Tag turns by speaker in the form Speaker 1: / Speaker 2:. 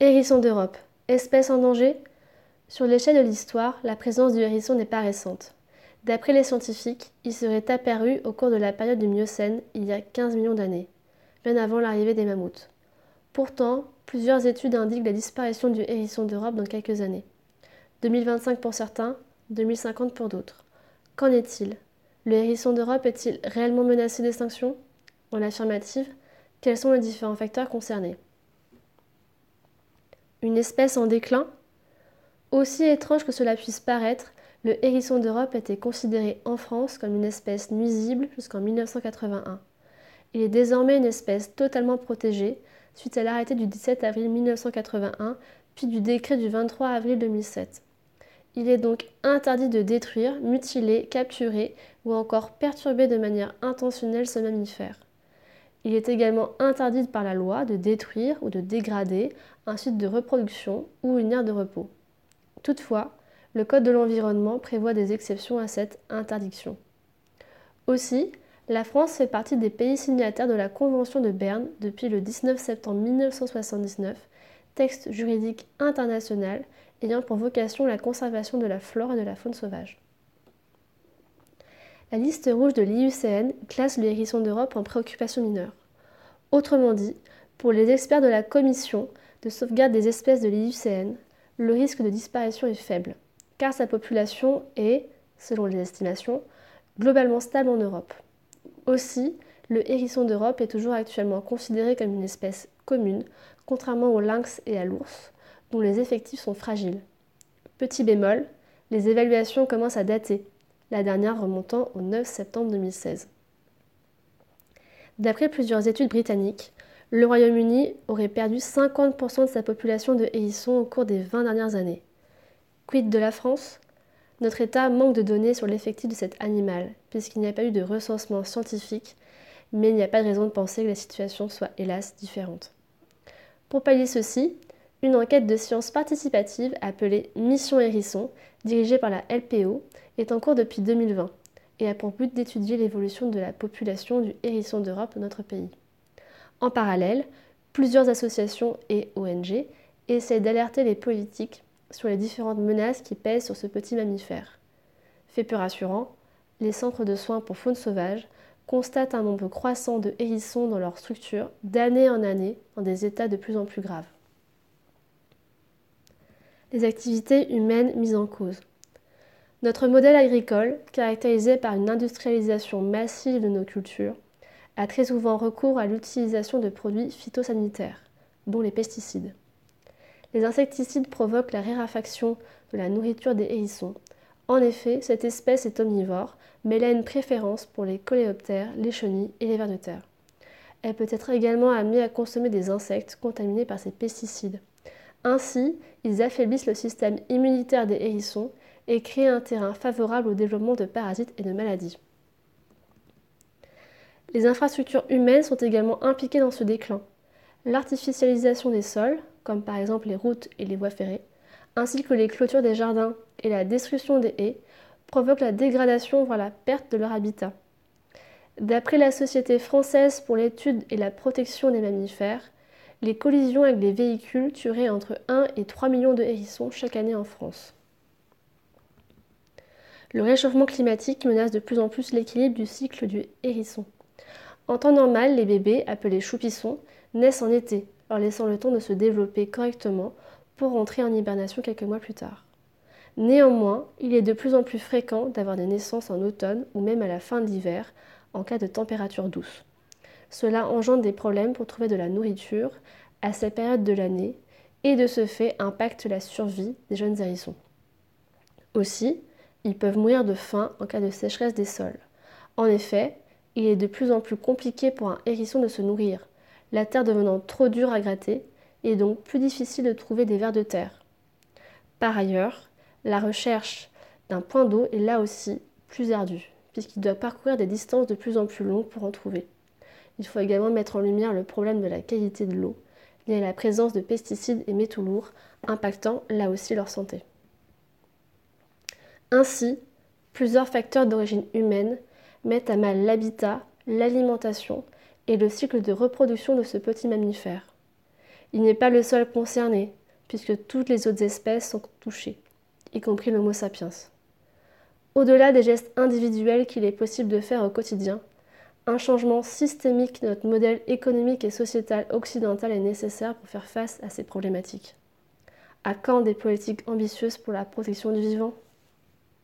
Speaker 1: Hérisson d'Europe, espèce en danger? Sur l'échelle de l'histoire, la présence du hérisson n'est pas récente. D'après les scientifiques, il serait apparu au cours de la période du Miocène, il y a 15 millions d'années, bien avant l'arrivée des mammouths. Pourtant, plusieurs études indiquent la disparition du hérisson d'Europe dans quelques années. 2025 pour certains, 2050 pour d'autres. Qu'en est-il? Le hérisson d'Europe est-il réellement menacé d'extinction? En affirmative, quels sont les différents facteurs concernés? Une espèce en déclin Aussi étrange que cela puisse paraître, le hérisson d'Europe était considéré en France comme une espèce nuisible jusqu'en 1981. Il est désormais une espèce totalement protégée suite à l'arrêté du 17 avril 1981 puis du décret du 23 avril 2007. Il est donc interdit de détruire, mutiler, capturer ou encore perturber de manière intentionnelle ce mammifère. Il est également interdit par la loi de détruire ou de dégrader un site de reproduction ou une aire de repos. Toutefois, le Code de l'environnement prévoit des exceptions à cette interdiction. Aussi, la France fait partie des pays signataires de la Convention de Berne depuis le 19 septembre 1979, texte juridique international ayant pour vocation la conservation de la flore et de la faune sauvage. La liste rouge de l'IUCN classe le hérisson d'Europe en préoccupation mineure. Autrement dit, pour les experts de la Commission de sauvegarde des espèces de l'IUCN, le risque de disparition est faible, car sa population est, selon les estimations, globalement stable en Europe. Aussi, le hérisson d'Europe est toujours actuellement considéré comme une espèce commune, contrairement au lynx et à l'ours, dont les effectifs sont fragiles. Petit bémol, les évaluations commencent à dater, la dernière remontant au 9 septembre 2016. D'après plusieurs études britanniques, le Royaume-Uni aurait perdu 50% de sa population de hérissons au cours des 20 dernières années. Quid de la France? Notre État manque de données sur l'effectif de cet animal, puisqu'il n'y a pas eu de recensement scientifique, mais il n'y a pas de raison de penser que la situation soit hélas différente. Pour pallier ceci, une enquête de sciences participatives appelée Mission Hérisson, dirigée par la LPO, est en cours depuis 2020 et a pour but d'étudier l'évolution de la population du hérisson d'Europe notre pays. En parallèle, plusieurs associations et ONG essaient d'alerter les politiques sur les différentes menaces qui pèsent sur ce petit mammifère. Fait peu rassurant, les centres de soins pour faune sauvage constatent un nombre croissant de hérissons dans leur structure d'année en année dans des états de plus en plus graves les activités humaines mises en cause. Notre modèle agricole, caractérisé par une industrialisation massive de nos cultures, a très souvent recours à l'utilisation de produits phytosanitaires, dont les pesticides. Les insecticides provoquent la raréfaction de la nourriture des hérissons. En effet, cette espèce est omnivore, mais elle a une préférence pour les coléoptères, les chenilles et les vers de terre. Elle peut être également amenée à consommer des insectes contaminés par ces pesticides. Ainsi, ils affaiblissent le système immunitaire des hérissons et créent un terrain favorable au développement de parasites et de maladies. Les infrastructures humaines sont également impliquées dans ce déclin. L'artificialisation des sols, comme par exemple les routes et les voies ferrées, ainsi que les clôtures des jardins et la destruction des haies, provoquent la dégradation voire la perte de leur habitat. D'après la Société française pour l'étude et la protection des mammifères, les collisions avec les véhicules tueraient entre 1 et 3 millions de hérissons chaque année en France. Le réchauffement climatique menace de plus en plus l'équilibre du cycle du hérisson. En temps normal, les bébés, appelés choupissons, naissent en été, leur laissant le temps de se développer correctement pour entrer en hibernation quelques mois plus tard. Néanmoins, il est de plus en plus fréquent d'avoir des naissances en automne ou même à la fin de l'hiver en cas de température douce. Cela engendre des problèmes pour trouver de la nourriture à cette période de l'année et de ce fait impacte la survie des jeunes hérissons. Aussi, ils peuvent mourir de faim en cas de sécheresse des sols. En effet, il est de plus en plus compliqué pour un hérisson de se nourrir, la terre devenant trop dure à gratter et donc plus difficile de trouver des vers de terre. Par ailleurs, la recherche d'un point d'eau est là aussi plus ardue, puisqu'il doit parcourir des distances de plus en plus longues pour en trouver. Il faut également mettre en lumière le problème de la qualité de l'eau, lié à la présence de pesticides et métaux lourds, impactant là aussi leur santé. Ainsi, plusieurs facteurs d'origine humaine mettent à mal l'habitat, l'alimentation et le cycle de reproduction de ce petit mammifère. Il n'est pas le seul concerné, puisque toutes les autres espèces sont touchées, y compris l'Homo sapiens. Au-delà des gestes individuels qu'il est possible de faire au quotidien, un changement systémique de notre modèle économique et sociétal occidental est nécessaire pour faire face à ces problématiques. À quand des politiques ambitieuses pour la protection du vivant?